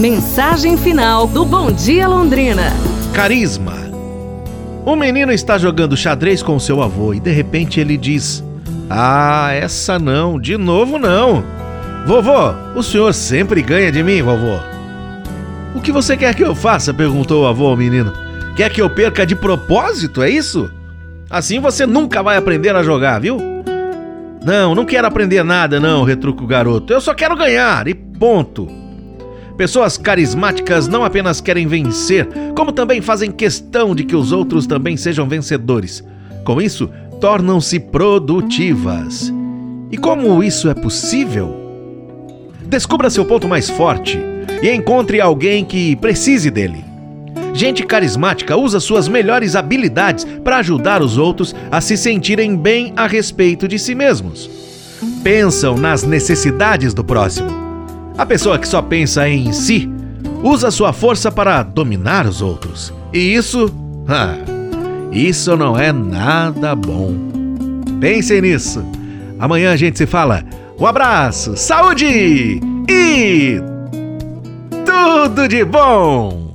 Mensagem final do Bom Dia Londrina. Carisma. O menino está jogando xadrez com seu avô e de repente ele diz: Ah, essa não, de novo não. Vovô, o senhor sempre ganha de mim, vovô. O que você quer que eu faça? perguntou o avô ao menino. Quer que eu perca de propósito, é isso? Assim você nunca vai aprender a jogar, viu? Não, não quero aprender nada, não, retruca o garoto. Eu só quero ganhar e ponto. Pessoas carismáticas não apenas querem vencer, como também fazem questão de que os outros também sejam vencedores. Com isso, tornam-se produtivas. E como isso é possível? Descubra seu ponto mais forte e encontre alguém que precise dele. Gente carismática usa suas melhores habilidades para ajudar os outros a se sentirem bem a respeito de si mesmos. Pensam nas necessidades do próximo. A pessoa que só pensa em si usa sua força para dominar os outros. E isso, ah, isso não é nada bom. Pensem nisso. Amanhã a gente se fala. Um abraço, saúde e tudo de bom!